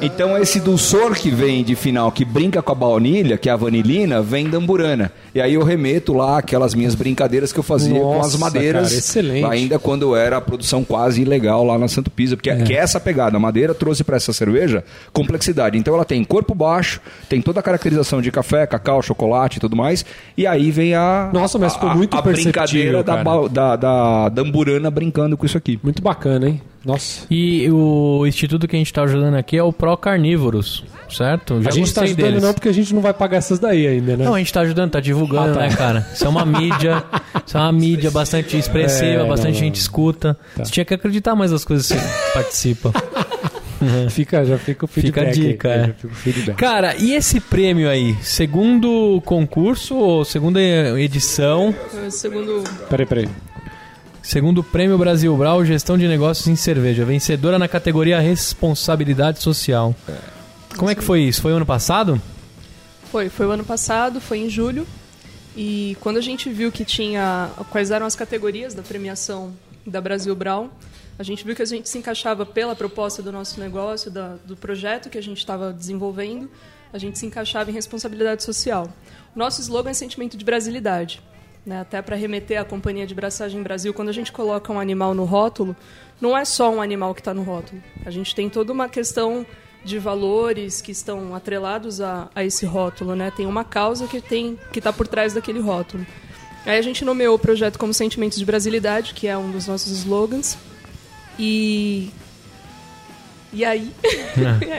Então esse dulçor que vem de final, que brinca com a baunilha, que é a vanilina, vem da amburana. E aí eu remeto lá aquelas minhas brincadeiras que eu fazia com as Nossa, madeiras. cara, excelente. Ainda quando era a produção quase ilegal lá na Santo Pisa. Porque que é essa pegada. A madeira trouxe para essa cerveja complexidade. Então ela tem corpo baixo, tem toda a caracterização de café, cacau, chocolate e tudo mais. E aí vem a. Nossa, mas ficou a- muito a, perceptível, brincadeira da, da, da, da amburana brincando com isso aqui. Muito bacana, hein? Nossa. E o instituto que a gente tá ajudando aqui é o Pro Carnívoros, certo? Já a gente tá gostei ajudando deles. não porque a gente não vai pagar essas daí ainda, né? Não, a gente tá ajudando, tá divulgando, Ah, tá. né, cara? Isso é uma mídia, isso é uma mídia bastante expressiva, É, bastante não, gente não. escuta. Você tinha que acreditar mais nas coisas que você participa. Fica, já fica o Fica a feedback. aí, dica, já é. fica o feedback. Cara, e esse prêmio aí? Segundo concurso ou segunda edição? É, Segundo Peraí, peraí. Segundo Prêmio Brasil Brau, Gestão de Negócios em Cerveja. Vencedora na categoria Responsabilidade Social. Como é que foi isso? Foi ano passado? Foi, foi o ano passado, foi em julho. E quando a gente viu que tinha quais eram as categorias da premiação da Brasil Brown, a gente viu que a gente se encaixava pela proposta do nosso negócio, da- do projeto que a gente estava desenvolvendo, a gente se encaixava em responsabilidade social. O nosso slogan é sentimento de brasilidade. Né? Até para remeter à Companhia de Braçagem Brasil, quando a gente coloca um animal no rótulo, não é só um animal que está no rótulo. A gente tem toda uma questão de valores que estão atrelados a, a esse rótulo, né? Tem uma causa que tem que está por trás daquele rótulo. Aí a gente nomeou o projeto como Sentimentos de Brasilidade, que é um dos nossos slogans. E e aí,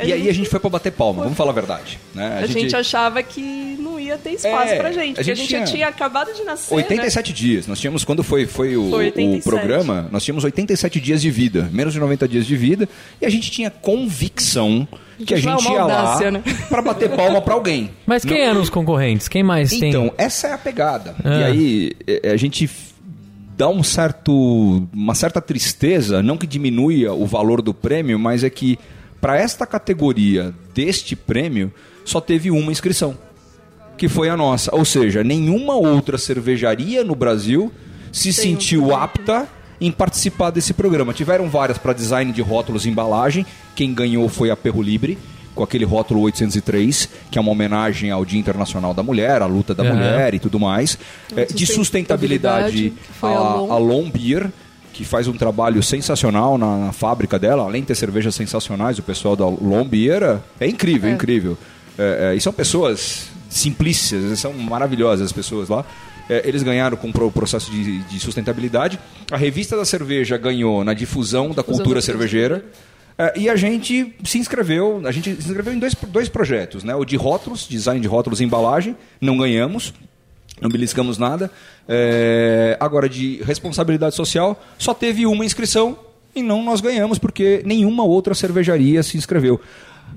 E aí a gente foi pra bater palma, vamos falar a verdade. Né? a, gente... achava que não ia ter espaço É, pra gente, a porque gente a gente tinha já tinha acabado de nascer, 87 dias. Nós tínhamos, quando foi, foi, o, Foi o 87. programa, nós tínhamos 87 dias de vida, menos de 90 dias de vida, e a gente tinha convicção que a é gente ia lá né? pra bater palma pra alguém. Mas quem eram os concorrentes? Quem mais tem? Então, essa é a pegada. Ah. E aí, é, a gente dá um certo, uma certa tristeza, não que diminua o valor do prêmio, mas é que para esta categoria deste prêmio só teve uma inscrição, que foi a nossa. Ou seja, nenhuma outra cervejaria no Brasil se Tem um sentiu projeto. apta em participar desse programa. Tiveram várias para design de rótulos e embalagem. Quem ganhou foi a Perro Libre, com aquele rótulo 803, que é uma homenagem ao Dia Internacional da Mulher, à luta da Aham. mulher e tudo mais. É, de sustentabilidade, a a, Lom Beer, que faz um trabalho sensacional na, na fábrica dela, além de ter cervejas sensacionais, o pessoal da Lom Beer é, é incrível, é É. incrível. É, é, e são pessoas simplícias, são maravilhosas as pessoas lá. É, eles ganharam com o pro- processo de, de sustentabilidade. A revista da cerveja ganhou na difusão da cultura da cervejeira. É, e a gente se inscreveu, a gente se inscreveu em dois, dois projetos, né? O de rótulos, design de rótulos e embalagem, não ganhamos, não beliscamos nada. É, agora, de responsabilidade social, só teve uma inscrição e não nós ganhamos, porque nenhuma outra cervejaria se inscreveu.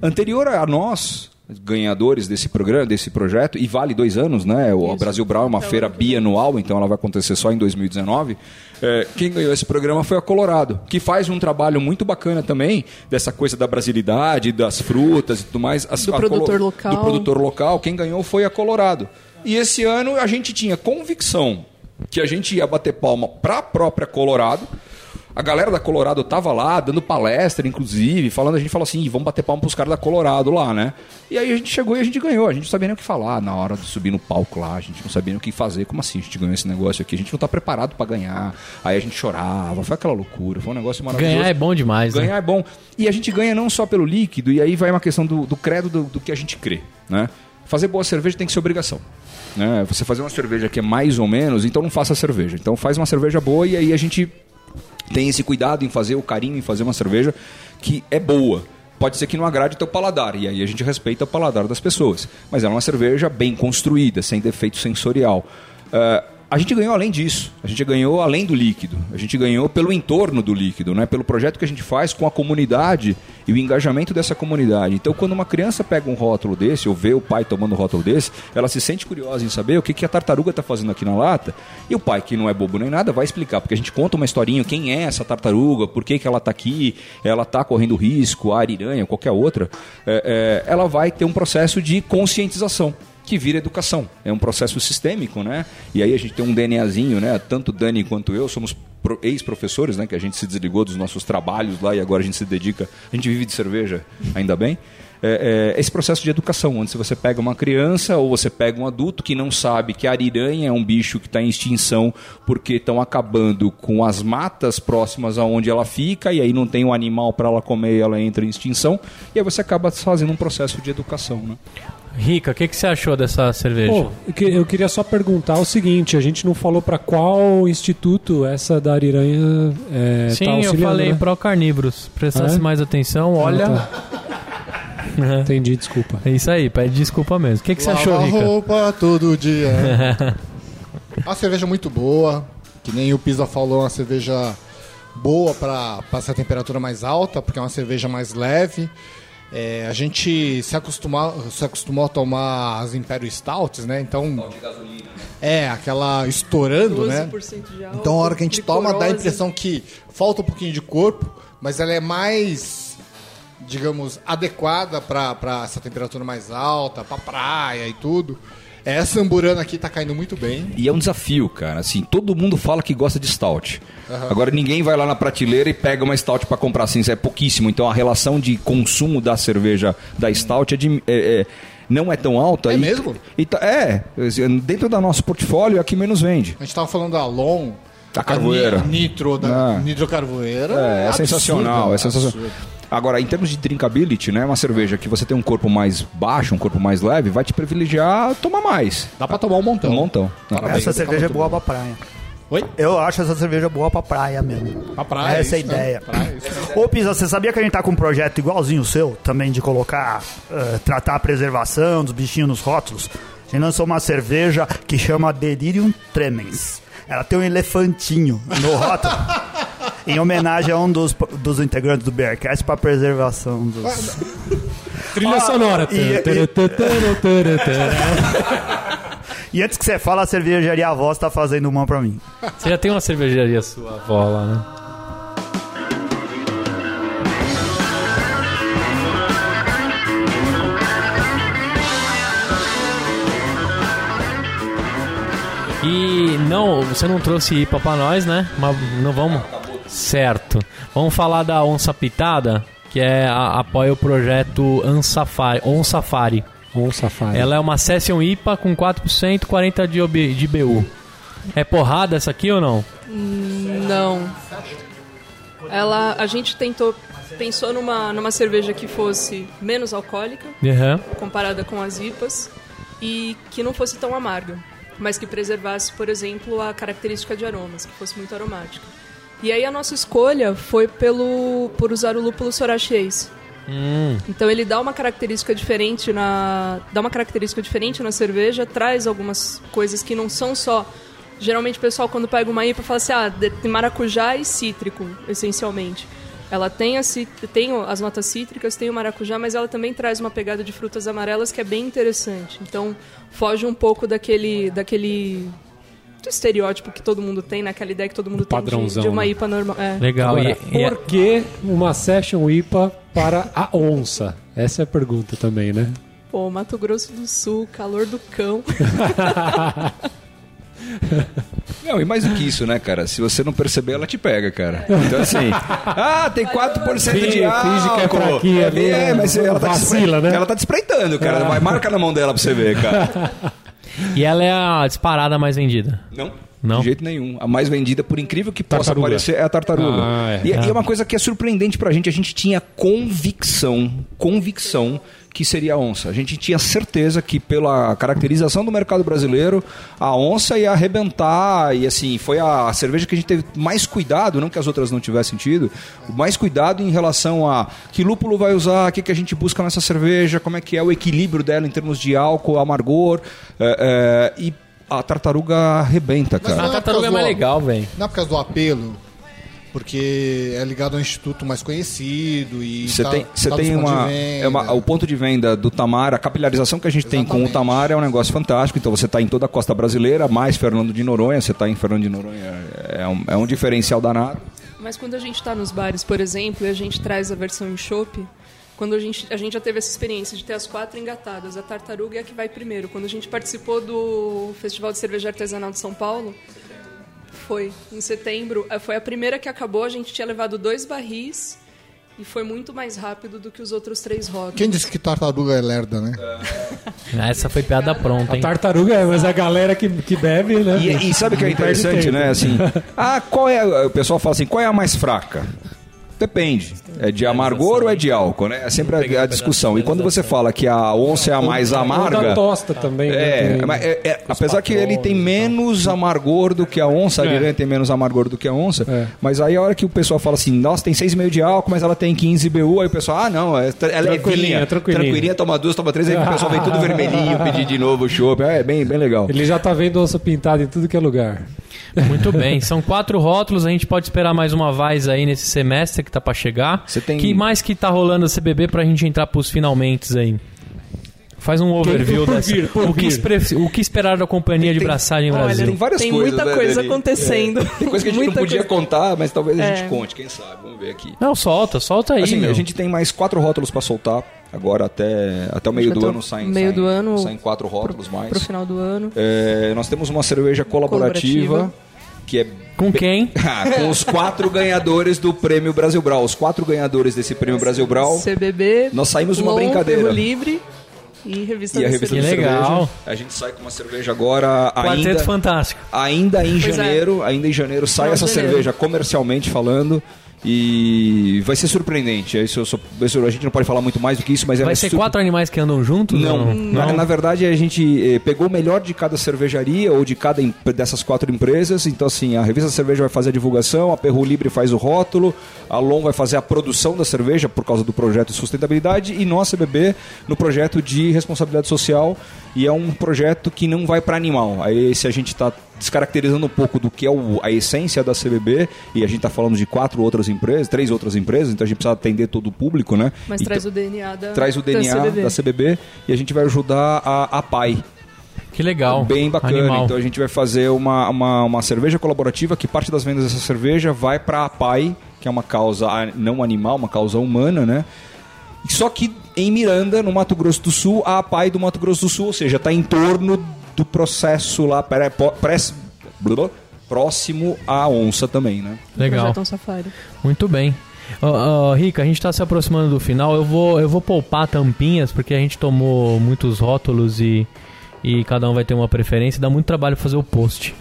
Anterior a nós, ganhadores desse programa, desse projeto, e vale dois anos, né? O Isso. Brasil Brau é uma Então, feira bianual, então ela vai acontecer só em 2019. É, quem ganhou esse programa foi a Colorado, que faz um trabalho muito bacana também dessa coisa da brasilidade, das frutas e tudo mais. Do a produtor Colo- local. Do produtor local. Quem ganhou foi a Colorado. E esse ano a gente tinha convicção que a gente ia bater palma para a própria Colorado. A galera da Colorado tava lá, dando palestra, inclusive, falando, a gente falou assim, "Ih, vamos bater palma pros caras da Colorado lá, né? E aí a gente chegou e a gente ganhou. A gente não sabia nem o que falar na hora de subir no palco lá, a gente não sabia nem o que fazer. Como assim a gente ganhou esse negócio aqui? A gente não tá preparado para ganhar. Aí a gente chorava, foi aquela loucura, foi um negócio maravilhoso. Ganhar é bom demais, né? Ganhar é bom. E a gente ganha não só pelo líquido, e aí vai uma questão do, do credo do, do que a gente crê. Né? Fazer boa cerveja tem que ser obrigação. Né? Você fazer uma cerveja que é mais ou menos, então não faça cerveja. Então faz uma cerveja boa e aí a gente tem esse cuidado em fazer, o carinho em fazer uma cerveja que é boa. pode ser que não agrade teu paladar, e aí a gente respeita o paladar das pessoas. Mas ela é uma cerveja bem construída, sem defeito sensorial. Ah, a gente ganhou além disso, a gente ganhou além do líquido, a gente ganhou pelo entorno do líquido, né? pelo projeto que a gente faz com a comunidade e o engajamento dessa comunidade. Então, quando uma criança pega um rótulo desse, ou vê o pai tomando um rótulo desse, ela se sente curiosa em saber o que, que a tartaruga está fazendo aqui na lata, e o pai, que não é bobo nem nada, vai explicar, porque a gente conta uma historinha, quem é essa tartaruga, por que, que ela está aqui, ela está correndo risco, a ariranha, qualquer outra, é, é, ela vai ter um processo de conscientização que vira educação. É um processo sistêmico, né? E aí a gente tem um DNAzinho, né? Tanto Dani quanto eu somos pro- ex-professores, né? Que a gente se desligou dos nossos trabalhos lá e agora a gente se dedica. A gente vive de cerveja, ainda bem. É, é, esse processo de educação, onde você pega uma criança ou você pega um adulto que não sabe que a ariranha é um bicho que está em extinção porque estão acabando com as matas próximas aonde ela fica e aí não tem um animal para ela comer e ela entra em extinção e aí você acaba fazendo um processo de educação, né? Rica, o que, que você achou dessa cerveja? Pô, eu que- eu queria só perguntar o seguinte: a gente não falou pra qual instituto essa da Ariranha é, Sim, tá eu auxiliando, falei né? pro Carnívoros. Prestasse Ah, é? mais atenção, olha. tá. Entendi, desculpa. É isso aí, pede desculpa mesmo. O que, que você achou, Rica? roupa todo dia. uma cerveja muito boa, que nem o Pisa falou, uma cerveja boa para essa temperatura mais alta, porque é uma cerveja mais leve. É, a gente se, acostumar, se acostumou a tomar as Imperial Stouts, né? Então. É, aquela estourando, né? 12% de álcool. Então, a hora que a gente toma, dá a impressão que falta um pouquinho de corpo, mas ela é mais, digamos, adequada para essa temperatura mais alta, para praia e tudo. Essa amburana aqui tá caindo muito bem. E é um desafio, cara. Assim, todo mundo fala que gosta de stout. Agora ninguém vai lá na prateleira e pega uma stout para comprar assim, isso é pouquíssimo. Então a relação de consumo da cerveja da stout é de- é- é- não é tão alta. É e- mesmo? e tá- é, dentro do nosso portfólio é a que menos vende. A gente tava falando da Long, Da carvoeira. a ni- nitro da Ah. nitrocarvoeira. É, é absurdo, sensacional, é sensacional. absurdo. Agora, em termos de drinkability, né, uma cerveja que você tem um corpo mais baixo, um corpo mais leve, vai te privilegiar a tomar mais. Dá pra tomar um montão. Um montão. Parabéns. Essa cerveja é boa bom. pra praia. Oi? Eu acho essa cerveja boa pra praia mesmo. Pra praia. Essa é a né? ideia. Né? Ô Pisa, você sabia que a gente tá com um projeto igualzinho o seu, também de colocar, eh, tratar a preservação dos bichinhos nos rótulos? A gente lançou uma cerveja que chama Delirium Tremens. Ela tem um elefantinho no rótulo. Em homenagem a um dos, dos integrantes do Bearcast para preservação dos. Trilha Ah, sonora. e- e-. E antes que você fale, a cervejaria Voz tá fazendo uma pra mim. Você já tem uma cervejaria sua avó lá, né? E não, você não trouxe IPA pra nós, né? Mas não vamos. Certo. Vamos falar da Onça Pitada, que é a- apoia o projeto Ansafari, On Safari. Um safari. Ela é uma Session IPA com 4%, 40 de, OB de BU. É porrada essa aqui ou não? Não. Ela, a gente tentou, pensou numa, numa cerveja que fosse menos alcoólica, Aham. comparada com as IPAs, e que não fosse tão amarga, mas que preservasse, por exemplo, a característica de aromas, que fosse muito aromática. E aí a nossa escolha foi pelo por usar o lúpulo Sorachi Ace. Então ele dá uma característica diferente na dá uma característica diferente na cerveja, traz algumas coisas que não são só geralmente o pessoal quando pega uma IPA fala assim: "Ah, de- tem maracujá e cítrico, essencialmente". Ela tem, a, tem as notas cítricas, tem o maracujá, mas ela também traz uma pegada de frutas amarelas que é bem interessante. Então, foge um pouco daquele daquele do estereótipo que todo mundo tem, naquela ideia que todo mundo tem de, de uma né? IPA normal. É. Legal. Agora, e, e é- por que uma Session IPA para a onça? Essa é a pergunta também, né? Pô, Mato Grosso do Sul, calor do cão. Não, e mais do que isso, né, cara? Se você não perceber, ela te pega, cara. Então, assim, ah, tem 4% de Finge- álcool. finge que é fraquinha É, né? mas ela tá, te Vacila, espre- né? ela tá te espreitando, cara. Vai, marca na mão dela pra você ver, cara. e ela é a disparada mais vendida. Não? Não? De jeito nenhum. A mais vendida, por incrível que possa Tartaruga. parecer, é a tartaruga. Ah, é. E, e Ah. é uma coisa que é surpreendente pra gente. A gente tinha convicção, convicção que seria a onça. A gente tinha certeza que pela caracterização do mercado brasileiro, a onça ia arrebentar e assim, foi a cerveja que a gente teve mais cuidado, não que as outras não tivessem tido, mais cuidado em relação a que lúpulo vai usar, o que, que a gente busca nessa cerveja, como é que é o equilíbrio dela em termos de álcool, amargor, é, é, e a tartaruga arrebenta, Mas cara. A é tartaruga é mais do- legal, velho. Não é por causa do apelo, porque é ligado a um instituto mais conhecido e Você tá- tem, você tá tem uma, é uma-. O ponto de venda do Tamar, a capilarização que a gente tem com o Exatamente. Tamar é um negócio fantástico. Então você está em toda a costa brasileira, mais Fernando de Noronha, você está em Fernando de Noronha. É um, é um diferencial danado. Mas quando a gente está nos bares, por exemplo, e a gente traz a versão em chopp, quando a gente, a gente já teve essa experiência de ter as quatro engatadas, a tartaruga é a que vai primeiro. Quando a gente participou do Festival de Cerveja Artesanal de São Paulo, foi em setembro, eh, foi a primeira que acabou, a gente tinha levado dois barris e foi muito mais rápido do que os outros três rótulos. Quem disse que tartaruga é lerda, né? Ah, Essa foi piada pronta, A hein? tartaruga é, mas a galera que, que bebe, né? E, e sabe o que é interessante, né? Assim, ah, qual é. O pessoal fala assim, qual é a mais fraca? Depende. É de amargor ou é de álcool, né? É sempre a, a discussão. E quando você fala que a onça é a mais Ou da amarga. tosta também, né? É, Tem- mas é- é, os apesar que ele tem patrões e menos amargor do que a onça, a É. Ariranha tem menos amargor do que a onça, É. mas aí a hora que o pessoal fala assim, nossa, tem 6,5 de álcool, mas ela tem 15 BU, aí o pessoal, ah, não, é, é levinha, Tranquilinha, tranquilinha. toma duas, toma três, aí o pessoal vem tudo vermelhinho, pedir de novo o chopp, é bem, bem legal. Ele já tá vendo onça pintada em tudo que é lugar. Muito bem. São quatro rótulos. A gente pode esperar mais uma vaz aí nesse semestre que tá pra chegar. Você tem- Que mais que tá rolando a CBB pra gente entrar pros finalmente aí? Faz um overview por dessa. vir, por o, que espre- o que esperar da companhia de Tem- braçagem Olha, Brasil? Tem várias Tem coisas, muita né, coisa Dani? acontecendo. É. Tem coisa que a gente Muita não podia coisa. contar, mas talvez a gente É. conte, quem sabe, vamos ver aqui. Não, solta, solta aí, Assim, meu. a gente tem mais quatro rótulos para soltar. Agora até, até o meio do ano o saem, meio saem, do ano saem quatro rótulos mais. Pro final do ano. É, nós temos uma cerveja colaborativa, Colaborativa. Que é Com quem? Ah, com os quatro ganhadores do Prêmio Brasil Brau. Os quatro ganhadores desse Prêmio Brasil Brau. CBB. Nós saímos numa Long, brincadeira. Livre e Revista E a revista Que de Cerveja. legal. cerveja. A gente sai com uma cerveja agora Quarteto ainda, Fantástico. ainda em Pois é. janeiro. Ainda em janeiro sai de essa janeiro. cerveja comercialmente falando. E vai ser surpreendente. Isso, a gente não pode falar muito mais do que isso, mas Vai é ser super- quatro animais que andam juntos? Não, ou Na, na verdade a gente eh, pegou o melhor de cada cervejaria ou de cada dessas quatro empresas. Então, assim, a revista Cerveja vai fazer a divulgação, a Perru Libre faz o rótulo, a Long vai fazer a produção da cerveja por causa do projeto de sustentabilidade e nós, CBB, no projeto de responsabilidade social. E é um projeto que não vai para animal. Aí, se a gente está descaracterizando um pouco do que é o- a essência da CBB, e a gente está falando de quatro outras empresas, três outras empresas, então a gente precisa atender todo o público, né? Mas Então- traz o DNA da traz o DNA da CBB. da CBB e a gente vai ajudar a, a PAI. Que legal. Bem bacana. Animal. Então a gente vai fazer uma, uma, uma cerveja colaborativa que parte das vendas dessa cerveja vai para a PAI, que é uma causa não animal, uma causa humana, né? Só que em Miranda, no Mato Grosso do Sul, a PAI do Mato Grosso do Sul, ou seja, está em torno do processo lá pré- pré- blá, próximo à onça também, né? Legal. Muito bem. Ó, ó, Rica, a gente está se aproximando do final. Eu vou, eu vou poupar tampinhas, porque a gente tomou muitos rótulos e, e cada um vai ter uma preferência. Dá muito trabalho fazer o post.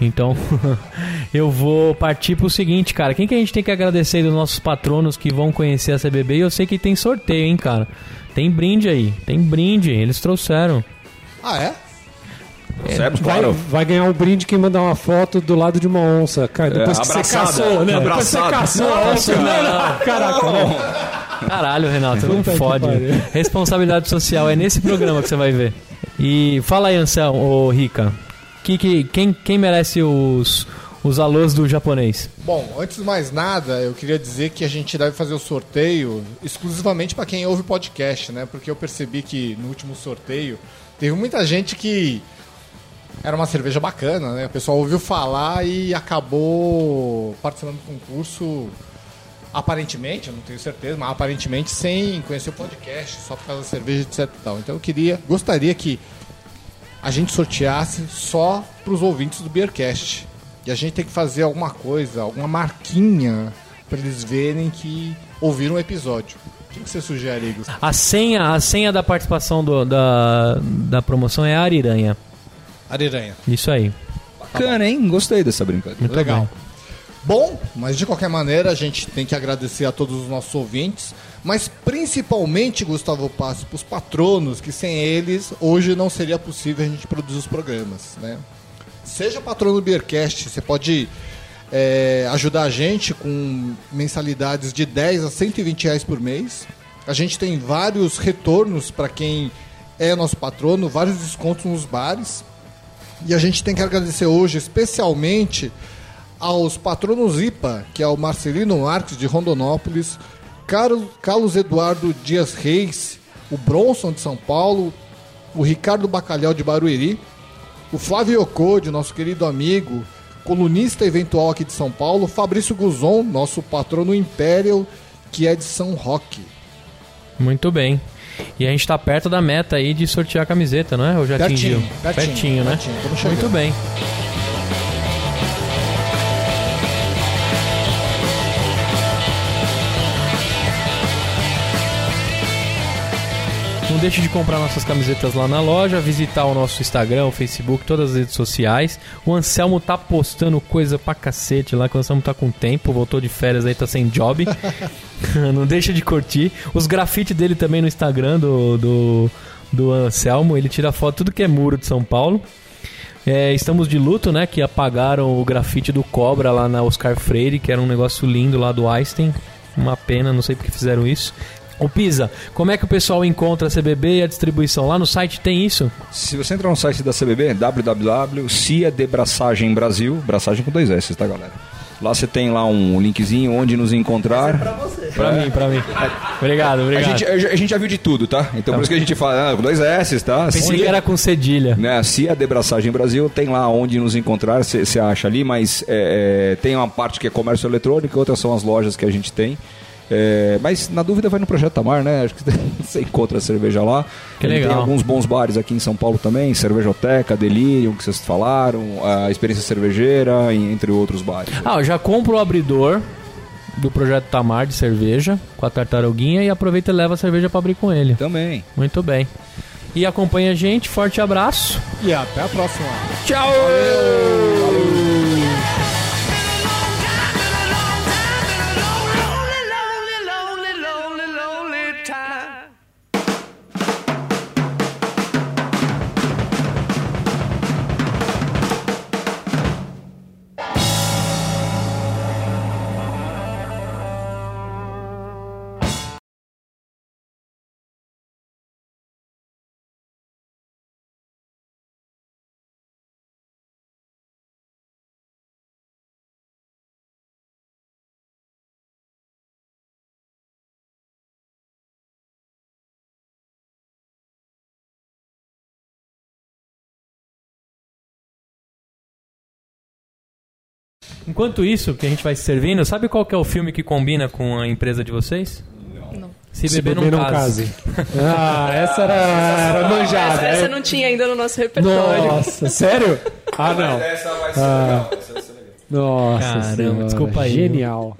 Então, eu vou partir pro seguinte, cara. Quem que a gente tem que agradecer aí dos nossos patronos que vão conhecer a CBB? E eu sei que tem sorteio, hein, cara. Tem brinde aí. Tem brinde. Eles trouxeram. Ah, é? Certo, Vai, claro. vai ganhar um brinde quem mandar uma foto do lado de uma onça. Cara, depois É, que você caçou, né? Depois que você caçou a onça. Não, não, Caraca, né? Caralho, Renato, não fode. Responsabilidade social é nesse programa que você vai ver. E fala aí, Anselmo, ô Rica. Que, que, quem, quem merece os, os alôs do japonês? Bom, antes de mais nada, eu queria dizer que a gente deve fazer o sorteio exclusivamente para quem ouve podcast, né? Porque eu percebi que no último sorteio teve muita gente que era uma cerveja bacana, né? O pessoal ouviu falar e acabou participando do concurso aparentemente, eu não tenho certeza, mas aparentemente sem conhecer o podcast, só por causa da cerveja, etc tal. Então eu queria, gostaria que a gente sorteasse só para os ouvintes do Beercast. E a gente tem que fazer alguma coisa, alguma marquinha para eles verem que ouviram o episódio. O que você sugere, Igor? A senha, a senha da participação do- da, da promoção é a Ariranha. Ariranha. Isso aí. Bacana, hein? Gostei dessa brincadeira. Legal. Bom, mas de qualquer maneira a gente tem que agradecer a todos os nossos ouvintes, mas principalmente, Gustavo Passo, para os patronos, que sem eles hoje não seria possível a gente produzir os programas, né? Seja patrono do Beercast, você pode é, ajudar a gente com mensalidades de 10 a 120 reais por mês. A gente tem vários retornos para quem é nosso patrono, vários descontos nos bares. E a gente tem que agradecer hoje especialmente aos patronos IPA, que é o Marcelino Marques de Rondonópolis, Carlos, Eduardo Dias Reis, o Bronson de São Paulo, o Ricardo Bacalhau de Barueri, o Flávio Ocode, nosso querido amigo, colunista eventual aqui de São Paulo, Fabrício Guzon, nosso patrono Imperial, que é de São Roque. Muito bem. E a gente tá perto da meta aí de sortear a camiseta, não é? Ou já Pertinho, atingiu? pertinho, né? pertinho, estamos chegando. Muito bem. Deixe de comprar nossas camisetas lá na loja, visitar o nosso Instagram, o Facebook, todas as redes sociais. O Anselmo tá postando coisa pra cacete lá, que o Anselmo tá com tempo, voltou de férias aí, tá sem job. Não deixa de curtir. Os grafites dele também no Instagram do, do, do Anselmo, ele tira foto tudo que é muro de São Paulo. É, estamos de luto, né? Que apagaram o grafite do Cobra lá na Oscar Freire, que era um negócio lindo lá do Einstein. Uma pena, não sei porque fizeram isso. Ô Pisa, como é que o pessoal encontra a CBB e a distribuição? Lá no site tem isso? Se você entrar no site da CBB, www.cia de Braçagem Brasil, braçagem com dois S, tá galera? Lá você tem lá um linkzinho onde nos encontrar. Pra mim, pra mim. Obrigado, A obrigado. gente, a gente já viu de tudo, tá? Então por isso que a gente fala, ah, com dois S, tá? Pensei que era com cedilha. né, CIA de Braçagem Brasil, tem lá onde nos encontrar, você acha ali, mas é, é, tem uma parte que é comércio eletrônico, outras são as lojas que a gente tem. É, mas na dúvida vai no Projeto Tamar, né? Acho que você encontra a cerveja lá. Que Ele legal. Tem alguns bons bares aqui em São Paulo também, Cervejoteca, Delirium, que vocês falaram, a Experiência Cervejeira, e entre outros bares. Ah, eu já compro o abridor do projeto Tamar de cerveja com a tartaruguinha e aproveita e leva a cerveja pra abrir com ele. Também. Muito bem. E acompanha a gente, forte abraço. E até a próxima. Tchau! Enquanto isso, que a gente vai se servindo, sabe qual que é o filme que combina com a empresa de vocês? Não. Se, Se beber, beber não não case. Ah, essa era, era manjada. Essa, essa não tinha ainda no nosso repertório. Nossa, sério? Ah, não. Essa vai Ah. Nossa Caramba, senhora, desculpa aí, Genial.